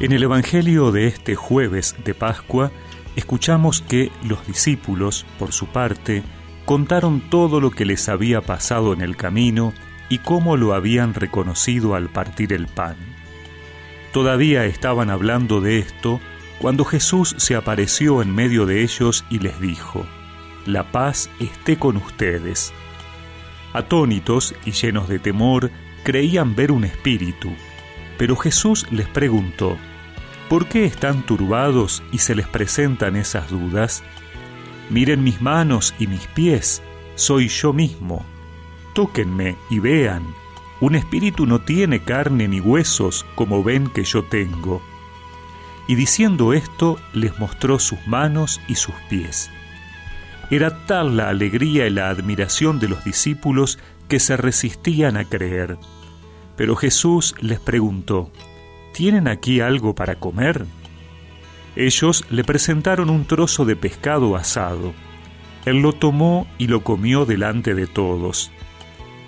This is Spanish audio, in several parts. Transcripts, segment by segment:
En el Evangelio de este jueves de Pascua, escuchamos que los discípulos, por su parte, contaron todo lo que les había pasado en el camino y cómo lo habían reconocido al partir el pan. Todavía estaban hablando de esto cuando Jesús se apareció en medio de ellos y les dijo, La paz esté con ustedes. Atónitos y llenos de temor, creían ver un espíritu, pero Jesús les preguntó, ¿por qué están turbados y se les presentan esas dudas? Miren mis manos y mis pies, soy yo mismo. Tóquenme y vean, un espíritu no tiene carne ni huesos como ven que yo tengo. Y diciendo esto, les mostró sus manos y sus pies. Era tal la alegría y la admiración de los discípulos que se resistían a creer. Pero Jesús les preguntó, ¿Tienen aquí algo para comer? Ellos le presentaron un trozo de pescado asado. Él lo tomó y lo comió delante de todos.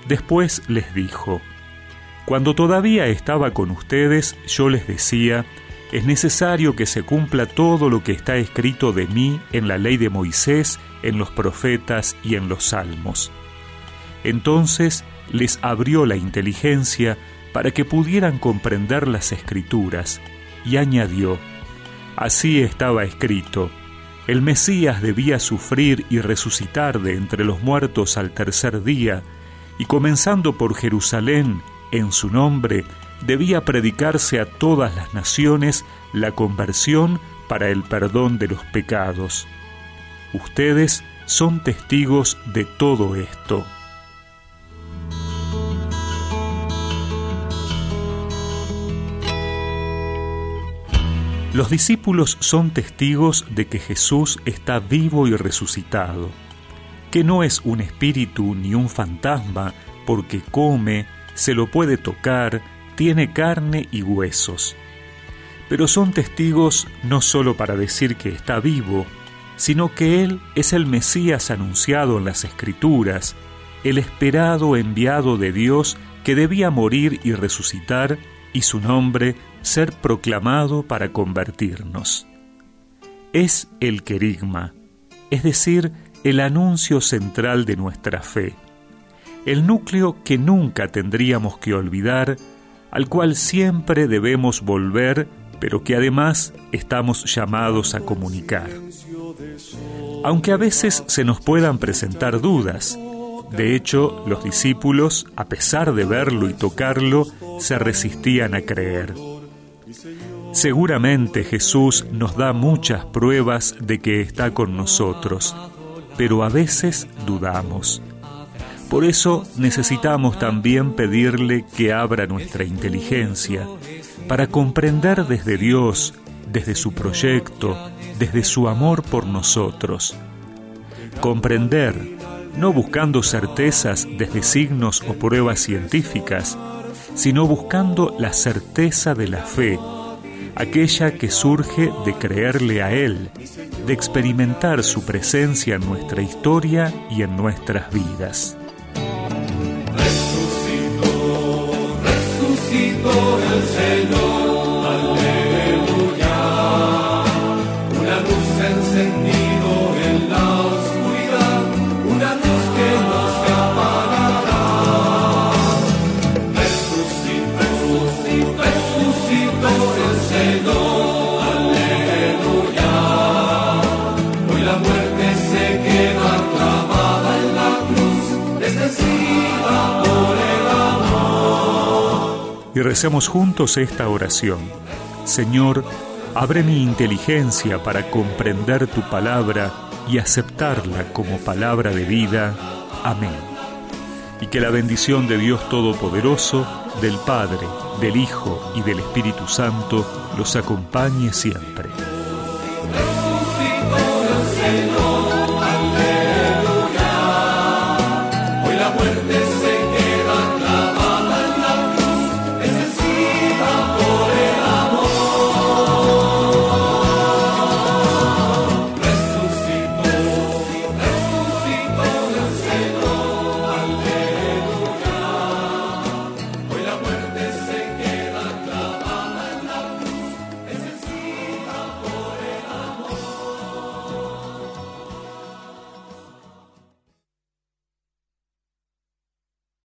Después les dijo, Cuando todavía estaba con ustedes, yo les decía, es necesario que se cumpla todo lo que está escrito de mí en la ley de Moisés, en los profetas y en los salmos. Entonces les abrió la inteligencia para que pudieran comprender las escrituras, y añadió, Así estaba escrito, el Mesías debía sufrir y resucitar de entre los muertos al tercer día, y comenzando por Jerusalén, en su nombre, debía predicarse a todas las naciones la conversión para el perdón de los pecados. Ustedes son testigos de todo esto. Los discípulos son testigos de que Jesús está vivo y resucitado, que no es un espíritu ni un fantasma, porque come, se lo puede tocar, tiene carne y huesos. Pero son testigos no solo para decir que está vivo, sino que Él es el Mesías anunciado en las Escrituras, el esperado enviado de Dios que debía morir y resucitar, y su nombre ser proclamado para convertirnos. Es el querigma, es decir, el anuncio central de nuestra fe, el núcleo que nunca tendríamos que olvidar al cual siempre debemos volver, pero que además estamos llamados a comunicar. Aunque a veces se nos puedan presentar dudas, de hecho, los discípulos, a pesar de verlo y tocarlo, se resistían a creer. Seguramente Jesús nos da muchas pruebas de que está con nosotros, pero a veces dudamos. Por eso necesitamos también pedirle que abra nuestra inteligencia para comprender desde Dios, desde su proyecto, desde su amor por nosotros. Comprender, no buscando certezas desde signos o pruebas científicas, sino buscando la certeza de la fe, aquella que surge de creerle a Él, de experimentar su presencia en nuestra historia y en nuestras vidas. Señor, y recemos juntos esta oración. Señor, abre mi inteligencia para comprender tu palabra y aceptarla como palabra de vida. Amén. Y que la bendición de Dios Todopoderoso, del Padre, del Hijo y del Espíritu Santo los acompañe siempre.